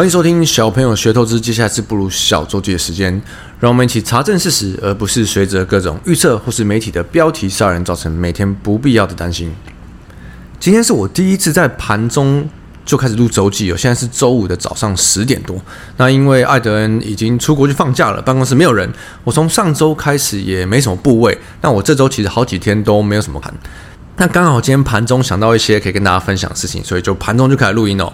欢迎收听小朋友学投资，接下来是不如小周记的时间，让我们一起查证事实，而不是随着各种预测或是媒体的标题杀人，造成每天不必要的担心。今天是我第一次在盘中就开始录周记哦，现在是周五的早上十点多。那因为艾德恩已经出国去放假了，办公室没有人，我从上周开始也没什么部位。那我这周其实好几天都没有什么盘。那刚好今天盘中想到一些可以跟大家分享的事情，所以就盘中就开始录音哦。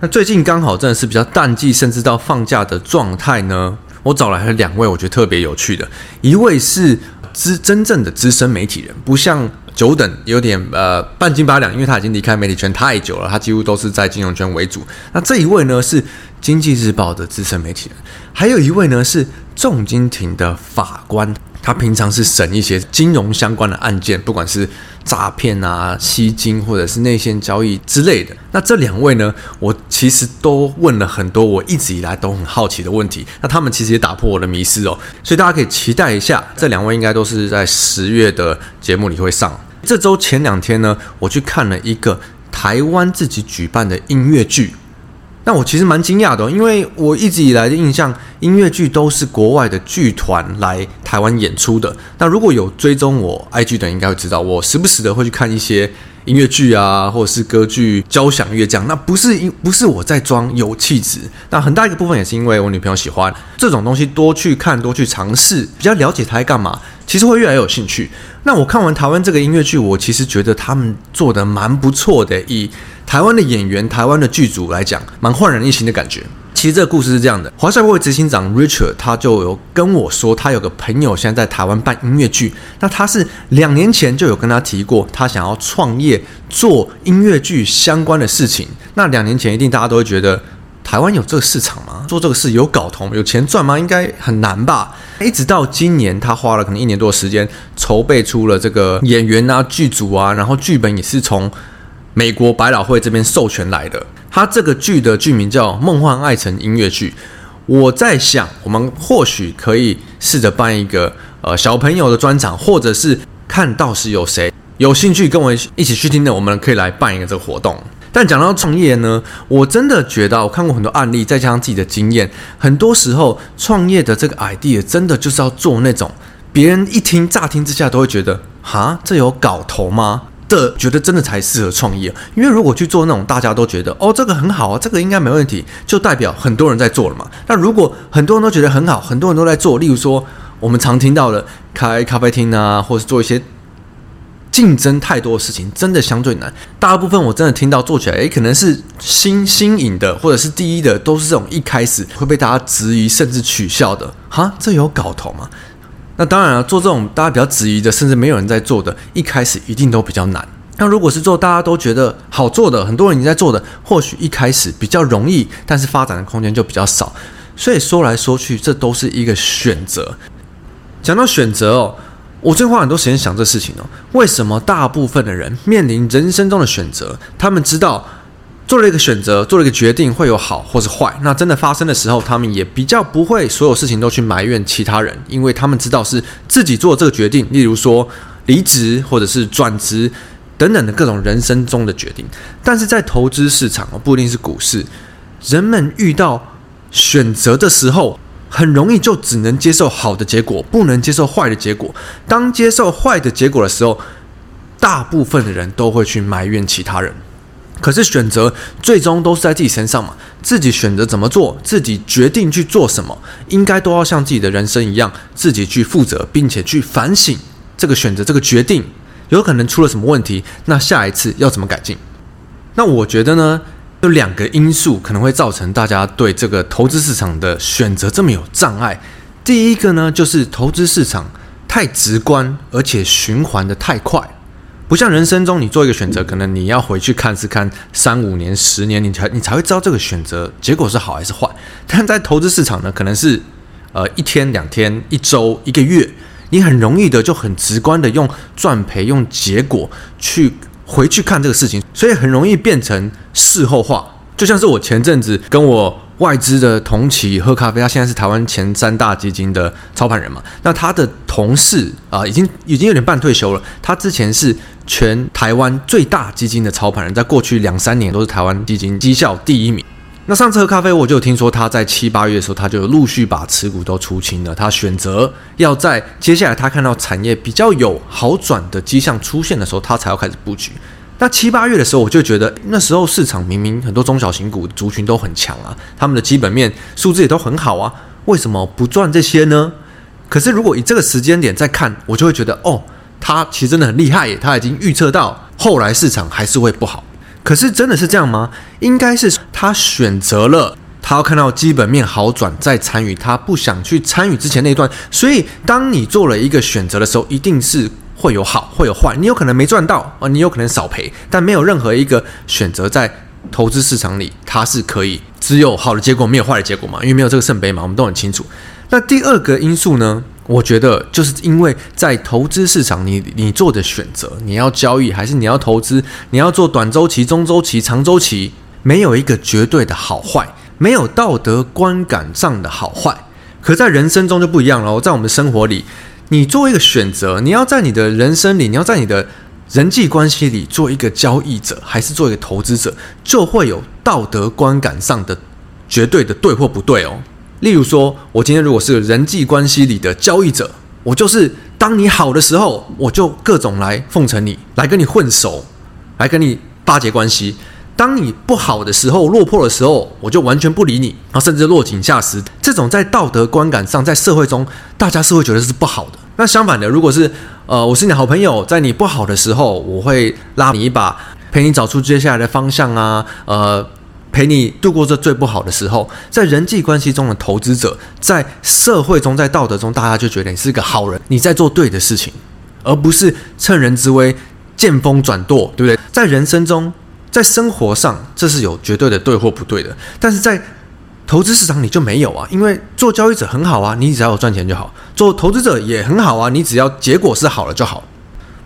那最近刚好真的是比较淡季，甚至到放假的状态呢。我找来了两位，我觉得特别有趣的。一位是资真正的资深媒体人，不像久等有点呃半斤八两，因为他已经离开媒体圈太久了，他几乎都是在金融圈为主。那这一位呢是经济日报的资深媒体人，还有一位呢是重金庭的法官。他平常是审一些金融相关的案件，不管是诈骗啊、吸金或者是内线交易之类的。那这两位呢，我其实都问了很多我一直以来都很好奇的问题。那他们其实也打破我的迷思哦，所以大家可以期待一下，这两位应该都是在十月的节目里会上。这周前两天呢，我去看了一个台湾自己举办的音乐剧。那我其实蛮惊讶的，因为我一直以来的印象，音乐剧都是国外的剧团来台湾演出的。那如果有追踪我 IG 的，应该会知道，我时不时的会去看一些音乐剧啊，或者是歌剧、交响乐这样。那不是因不是我在装有气质，那很大一个部分也是因为我女朋友喜欢这种东西，多去看，多去尝试，比较了解她在干嘛，其实会越来越有兴趣。那我看完台湾这个音乐剧，我其实觉得他们做的蛮不错的，以台湾的演员、台湾的剧组来讲，蛮焕然一新的感觉。其实这个故事是这样的：华赛会执行长 Richard 他就有跟我说，他有个朋友现在在台湾办音乐剧。那他是两年前就有跟他提过，他想要创业做音乐剧相关的事情。那两年前一定大家都会觉得，台湾有这个市场吗？做这个事有搞头、有钱赚吗？应该很难吧。一直到今年，他花了可能一年多的时间筹备出了这个演员啊、剧组啊，然后剧本也是从。美国百老汇这边授权来的，他这个剧的剧名叫《梦幻爱城音乐剧》。我在想，我们或许可以试着办一个呃小朋友的专场，或者是看到时有谁有兴趣跟我一起去听的，我们可以来办一个这个活动。但讲到创业呢，我真的觉得我看过很多案例，再加上自己的经验，很多时候创业的这个 idea 真的就是要做那种别人一听乍听之下都会觉得，哈，这有搞头吗？的觉得真的才适合创业，因为如果去做那种大家都觉得哦，这个很好啊，这个应该没问题，就代表很多人在做了嘛。那如果很多人都觉得很好，很多人都在做，例如说我们常听到的开咖啡厅啊，或是做一些竞争太多的事情，真的相对难。大部分我真的听到做起来，诶，可能是新新颖的，或者是第一的，都是这种一开始会被大家质疑甚至取笑的。哈，这有搞头吗？那当然了，做这种大家比较质疑的，甚至没有人在做的，一开始一定都比较难。那如果是做大家都觉得好做的，很多人已经在做的，或许一开始比较容易，但是发展的空间就比较少。所以说来说去，这都是一个选择。讲到选择哦，我最近花很多时间想这事情哦，为什么大部分的人面临人生中的选择，他们知道，做了一个选择，做了一个决定，会有好或是坏。那真的发生的时候，他们也比较不会所有事情都去埋怨其他人，因为他们知道是自己做这个决定。例如说离职或者是转职等等的各种人生中的决定。但是在投资市场，不一定是股市，人们遇到选择的时候，很容易就只能接受好的结果，不能接受坏的结果。当接受坏的结果的时候，大部分的人都会去埋怨其他人。可是选择最终都是在自己身上嘛，自己选择怎么做，自己决定去做什么，应该都要像自己的人生一样，自己去负责，并且去反省这个选择、这个决定有可能出了什么问题，那下一次要怎么改进？那我觉得呢，有两个因素可能会造成大家对这个投资市场的选择这么有障碍。第一个呢，就是投资市场太直观，而且循环的太快，不像人生中你做一个选择，可能你要回去看是看三五年、十年，你才你才会知道这个选择结果是好还是坏。但在投资市场呢，可能是呃一天、两天、一周、一个月，你很容易的就很直观的用赚赔、用结果去回去看这个事情，所以很容易变成事后话。就像是我前阵子跟我外资的同期喝咖啡，他现在是台湾前三大基金的操盘人嘛。那他的同事啊，已经已经有点半退休了。他之前是全台湾最大基金的操盘人，在过去两三年都是台湾基金绩效第一名。那上次喝咖啡，我就有听说他在七八月的时候，他就陆续把持股都出清了。他选择要在接下来他看到产业比较有好转的迹象出现的时候，他才要开始布局。那七八月的时候，我就觉得那时候市场明明很多中小型股族群都很强啊，他们的基本面数字也都很好啊，为什么不赚这些呢？可是如果以这个时间点再看，我就会觉得哦，他其实真的很厉害耶，他已经预测到后来市场还是会不好。可是真的是这样吗？应该是他选择了他要看到基本面好转再参与，他不想去参与之前那段。所以当你做了一个选择的时候，一定是。会有好，会有坏，你有可能没赚到啊，你有可能少赔，但没有任何一个选择在投资市场里，它是可以只有好的结果，没有坏的结果嘛？因为没有这个圣杯嘛，我们都很清楚。那第二个因素呢？我觉得就是因为在投资市场你，你做的选择，你要交易还是你要投资，你要做短周期、中周期、长周期，没有一个绝对的好坏，没有道德观感上的好坏。可在人生中就不一样了，在我们的生活里。你做一个选择，你要在你的人生里，你要在你的人际关系里做一个交易者，还是做一个投资者，就会有道德观感上的绝对的对或不对哦。例如说，我今天如果是人际关系里的交易者，我就是当你好的时候，我就各种来奉承你，来跟你混熟，来跟你巴结关系。当你不好的时候，落魄的时候，我就完全不理你，然后甚至落井下石。这种在道德观感上，在社会中，大家是会觉得是不好的。那相反的，如果是呃，我是你好朋友，在你不好的时候，我会拉你一把，陪你找出接下来的方向啊，呃，陪你度过这最不好的时候。在人际关系中的投资者，在社会中，在道德中，大家就觉得你是个好人，你在做对的事情，而不是趁人之危见风转舵，对不对？在人生中。在生活上，这是有绝对的对或不对的，但是在投资市场里就没有啊，因为做交易者很好啊，你只要有赚钱就好；做投资者也很好啊，你只要结果是好了就好。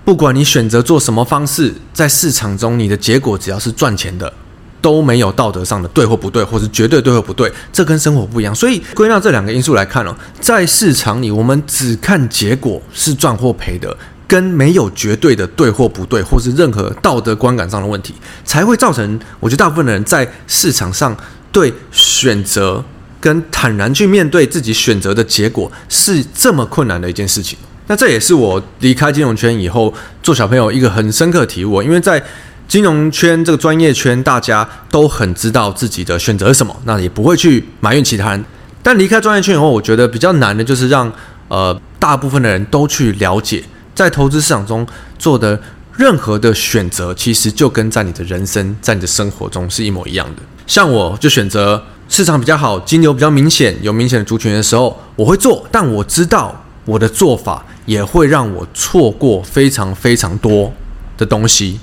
不管你选择做什么方式，在市场中你的结果只要是赚钱的，都没有道德上的对或不对，或是绝对对或不对，这跟生活不一样。所以归纳这两个因素来看哦，在市场里我们只看结果是赚或赔的。跟没有绝对的对或不对，或是任何道德观感上的问题，才会造成我觉得大部分的人在市场上对选择跟坦然去面对自己选择的结果是这么困难的一件事情。那这也是我离开金融圈以后做小朋友一个很深刻的体悟，因为在金融圈这个专业圈，大家都很知道自己的选择是什么，那也不会去埋怨其他人。但离开专业圈以后，我觉得比较难的就是让呃大部分的人都去了解。在投资市场中做的任何的选择，其实就跟在你的人生、在你的生活中是一模一样的。像我就选择市场比较好、金牛比较明显、有明显的族群的时候，我会做，但我知道我的做法也会让我错过非常非常多的东西，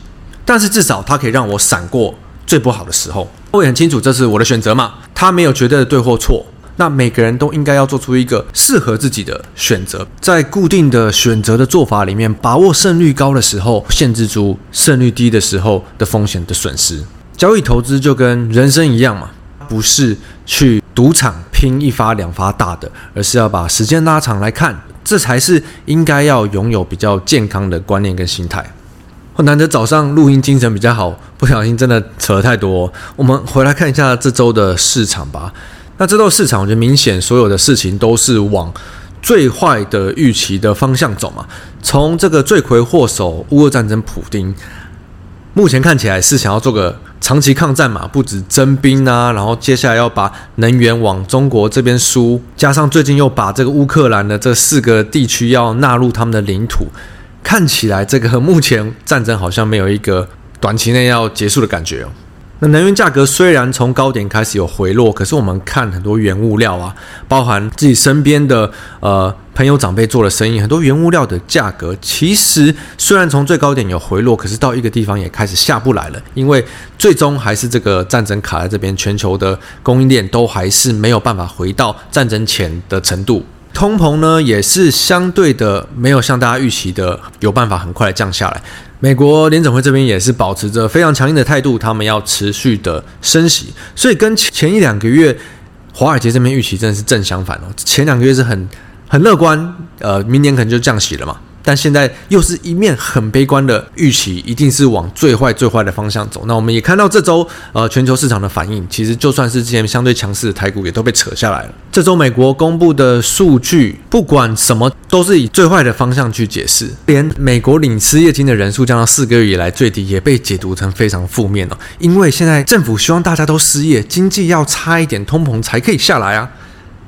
但是至少它可以让我闪过最不好的时候。我也很清楚这是我的选择嘛，它没有绝对的对或错。那每个人都应该要做出一个适合自己的选择，在固定的选择的做法里面，把握胜率高的时候，限制住胜率低的时候的风险的损失。交易投资就跟人生一样嘛，不是去赌场拼一发两发大的，而是要把时间拉长来看，这才是应该要拥有比较健康的观念跟心态。难得早上录音精神比较好，不小心真的扯了太多。我们回来看一下这周的市场吧。那这道市场，我觉得明显所有的事情都是往最坏的预期的方向走嘛。从这个罪魁祸首乌俄战争，普丁目前看起来是想要做个长期抗战嘛，不止征兵啊，然后接下来要把能源往中国这边输，加上最近又把这个乌克兰的这四个地区要纳入他们的领土，看起来这个目前战争好像没有一个短期内要结束的感觉哦。那能源价格虽然从高点开始有回落，可是我们看很多原物料啊，包含自己身边的呃朋友长辈做的生意，很多原物料的价格其实虽然从最高点有回落，可是到一个地方也开始下不来了，因为最终还是这个战争卡在这边，全球的供应链都还是没有办法回到战争前的程度。通膨呢，也是相对的没有像大家预期的有办法很快的降下来。美国联总会这边也是保持着非常强硬的态度，他们要持续的升息，所以跟前一两个月华尔街这边预期真的是正相反哦。前两个月是很很乐观，呃，明年可能就降息了嘛。但现在又是一面很悲观的预期，一定是往最坏最坏的方向走。那我们也看到这周呃全球市场的反应，其实就算是之前相对强势的台股也都被扯下来了。这周美国公布的数据，不管什么都是以最坏的方向去解释，连美国领失业金的人数降到四个月以来最低，也被解读成非常负面了。因为现在政府希望大家都失业，经济要差一点，通膨才可以下来啊。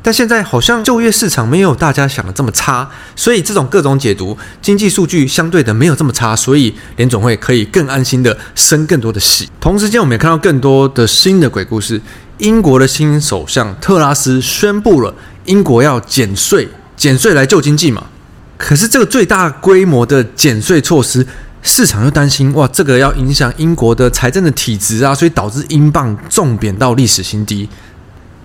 但现在好像就业市场没有大家想的这么差，所以这种各种解读，经济数据相对的没有这么差，所以联总会可以更安心的升更多的息。同时间，我们也看到更多的新的鬼故事。英国的新首相特拉斯宣布了，英国要减税，减税来救经济嘛。可是这个最大规模的减税措施，市场又担心，哇，这个要影响英国的财政的体质啊，所以导致英镑重贬到历史新低。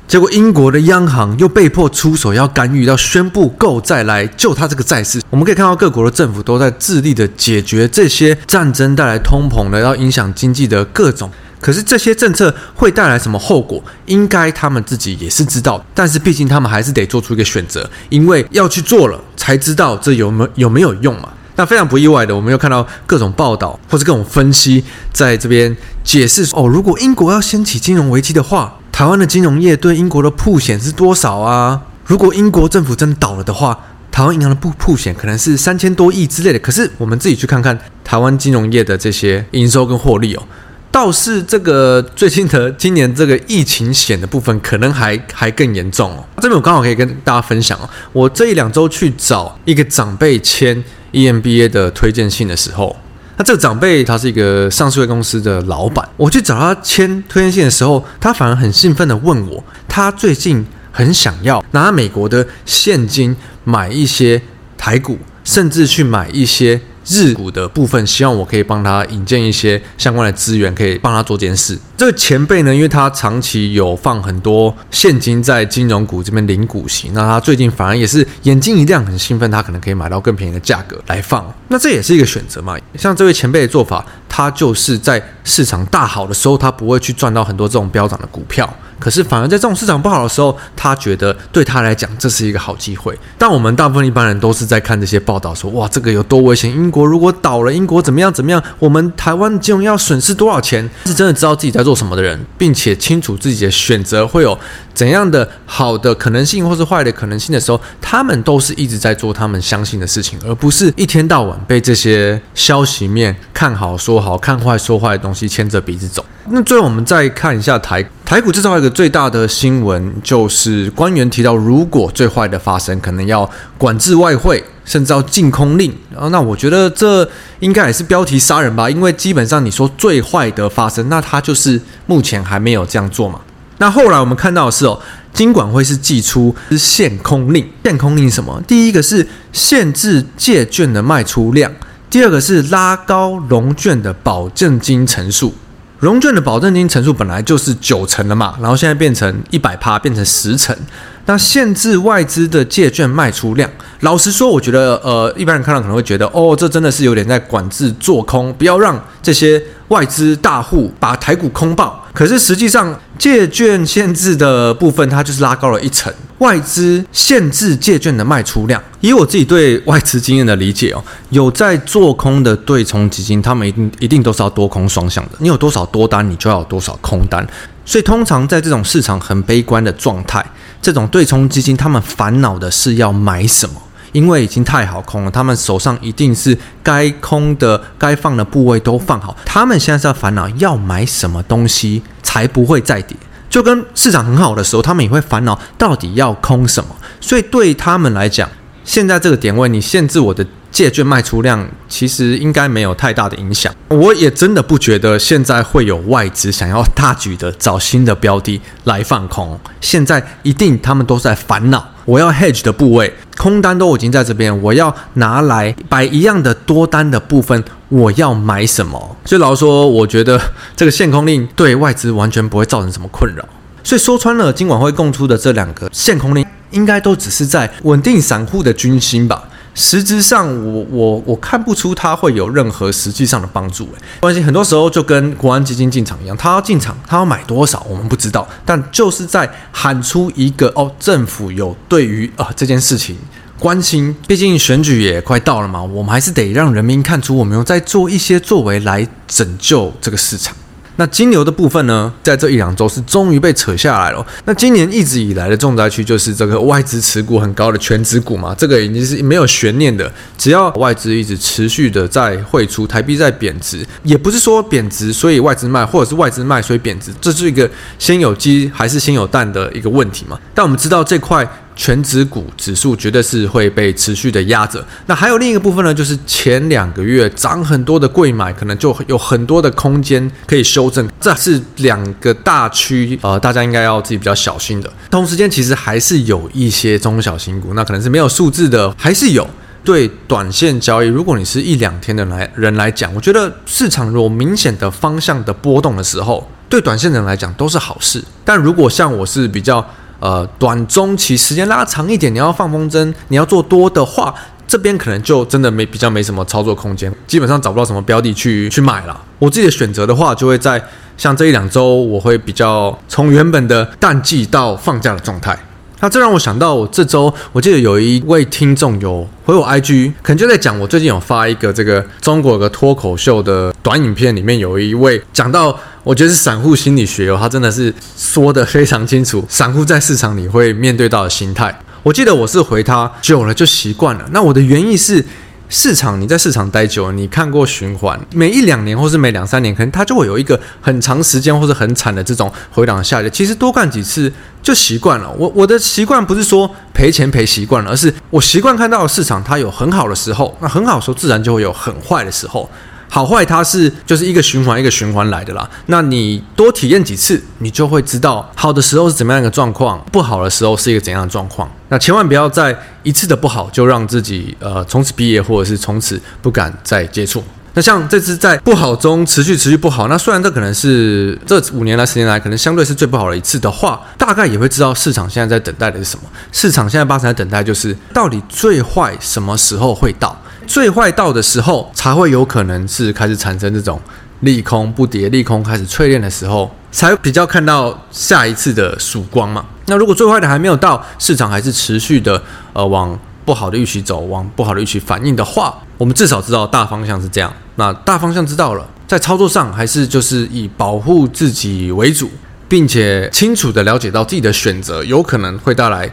结果，英国的央行又被迫出手，要干预，要宣布购债来救他这个债市。我们可以看到，各国的政府都在致力的解决这些战争带来通膨的、要影响经济的各种。可是，这些政策会带来什么后果？应该他们自己也是知道。但是，毕竟他们还是得做出一个选择，因为要去做了，才知道这有没有有没有用嘛。那非常不意外的，我们又看到各种报道或者各种分析在这边解释哦，如果英国要掀起金融危机的话。台湾的金融业对英国的曝险是多少啊？如果英国政府真倒了的话，台湾银行的曝曝险可能是三千多亿之类的。可是我们自己去看看台湾金融业的这些营收跟获利哦，倒是这个最近的今年这个疫情险的部分可能还还更严重哦。这边我刚好可以跟大家分享哦，我这一两周去找一个长辈签 EMBA 的推荐信的时候。那这个长辈他是一个上市公司的老板，我去找他签推荐信的时候，他反而很兴奋的问我，他最近很想要拿美国的现金买一些台股，甚至去买一些。日股的部分，希望我可以帮他引荐一些相关的资源，可以帮他做这件事。这个前辈呢，因为他长期有放很多现金在金融股这边领股息，那他最近反而也是眼睛一亮，很兴奋，他可能可以买到更便宜的价格来放。那这也是一个选择嘛。像这位前辈的做法，他就是在市场大好的时候，他不会去赚到很多这种飙涨的股票。可是反而在这种市场不好的时候，他觉得对他来讲这是一个好机会。但我们大部分一般人都是在看这些报道说，哇，这个有多危险？英国如果倒了，英国怎么样怎么样？我们台湾金融要损失多少钱？是真的知道自己在做什么的人，并且清楚自己的选择会有怎样的好的可能性，或是坏的可能性的时候，他们都是一直在做他们相信的事情，而不是一天到晚被这些消息面看好说好看坏说坏的东西牵着鼻子走。那最后我们再看一下台台股，制造一个最大的新闻就是官员提到，如果最坏的发生，可能要管制外汇，甚至要禁空令。然后那我觉得这应该也是标题杀人吧，因为基本上你说最坏的发生，那他就是目前还没有这样做嘛。那后来我们看到的是哦，金管会是祭出限空令，限空令什么？第一个是限制借券的卖出量，第二个是拉高融券的保证金成数。融券的保证金层数本来就是九成了嘛，然后现在变成一百趴，变成十成。那限制外资的借券卖出量，老实说，我觉得呃，一般人看到可能会觉得，哦，这真的是有点在管制做空，不要让这些外资大户把台股空爆。可是实际上，借券限制的部分，它就是拉高了一层，外资限制借券的卖出量。以我自己对外资经验的理解哦，有在做空的对冲基金，他们一定一定都是要多空双向的。你有多少多单，你就要有多少空单。所以通常在这种市场很悲观的状态，这种对冲基金他们烦恼的是要买什么，因为已经太好空了，他们手上一定是该空的、该放的部位都放好，他们现在是要烦恼要买什么东西才不会再跌。就跟市场很好的时候，他们也会烦恼到底要空什么。所以对他们来讲，现在这个点位，你限制我的借券卖出量，其实应该没有太大的影响。我也真的不觉得现在会有外资想要大举的找新的标的来放空。现在一定他们都在烦恼，我要 hedge 的部位空单都已经在这边，我要拿来摆一样的多单的部分，我要买什么？所以老实说，我觉得这个限空令对外资完全不会造成什么困扰。所以说穿了，今晚会供出的这两个限空令，应该都只是在稳定散户的军心吧。实质上我，我我看不出它会有任何实际上的帮助。诶，关系很多时候就跟国安基金进场一样，他要进场，他要买多少，我们不知道，但就是在喊出一个哦，政府有对于啊、这件事情关心。毕竟选举也快到了嘛，我们还是得让人民看出我们有在做一些作为来拯救这个市场。那金牛的部分呢，在这一两周是终于被扯下来了。那今年一直以来的重灾区就是这个外资持股很高的全职股嘛，这个已经是没有悬念的。只要外资一直持续的在汇出，台币在贬值，也不是说贬值所以外资卖，或者是外资卖所以贬值，这是一个先有鸡还是先有蛋的一个问题嘛。但我们知道这块。全值股指数绝对是会被持续的压着。那还有另一个部分呢，就是前两个月涨很多的柜买，可能就有很多的空间可以修正。这是两个大区，呃，大家应该要自己比较小心的。同时间其实还是有一些中小型股，那可能是没有数字的，还是有。对短线交易，如果你是一两天的来人来讲，我觉得市场有明显的方向的波动的时候，对短线人来讲都是好事。但如果像我是比较。呃，短中期时间拉长一点，你要放风筝，你要做多的话，这边可能就真的没比较没什么操作空间，基本上找不到什么标的去去买了。我自己的选择的话，就会在像这一两周，我会比较从原本的淡季到放假的状态。那这让我想到，我这周我记得有一位听众有回我 IG，可能就在讲我最近有发一个这个中国有个脱口秀的短影片，里面有一位讲到。我觉得是散户心理学哦，他真的是说得非常清楚，散户在市场里会面对到的心态。我记得我是回他久了就习惯了。那我的原意是，市场你在市场待久了，你看过循环，每一两年或是每两三年，可能它就会有一个很长时间或者很惨的这种回档下跌。其实多干几次就习惯了。我我的习惯不是说赔钱赔习惯了，而是我习惯看到市场它有很好的时候，那很好的时候自然就会有很坏的时候。好坏它是就是一个循环一个循环来的啦。那你多体验几次，你就会知道好的时候是怎么样一个状况，不好的时候是一个怎样的状况。那千万不要在一次的不好就让自己呃从此毕业，或者是从此不敢再接触。那像这次在不好中持续持续不好，那虽然这可能是这五年来十年来可能相对是最不好的一次的话，大概也会知道市场现在在等待的是什么。市场现在八成在等待就是到底最坏什么时候会到。最坏到的时候，才会有可能是开始产生这种利空不跌，利空开始淬炼的时候，才比较看到下一次的曙光嘛。那如果最坏的还没有到，市场还是持续的呃往不好的预期走，往不好的预期反应的话，我们至少知道大方向是这样。那大方向知道了，在操作上还是就是以保护自己为主，并且清楚的了解到自己的选择有可能会带来。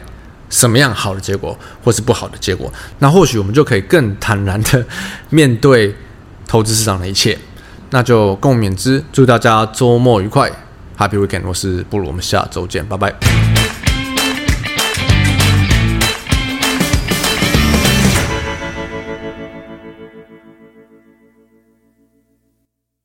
什么样好的结果，或是不好的结果，那或许我们就可以更坦然的面对投资市场的一切。那就共勉之，祝大家周末愉快，Happy Weekend！我是布鲁，我们下周见，拜拜。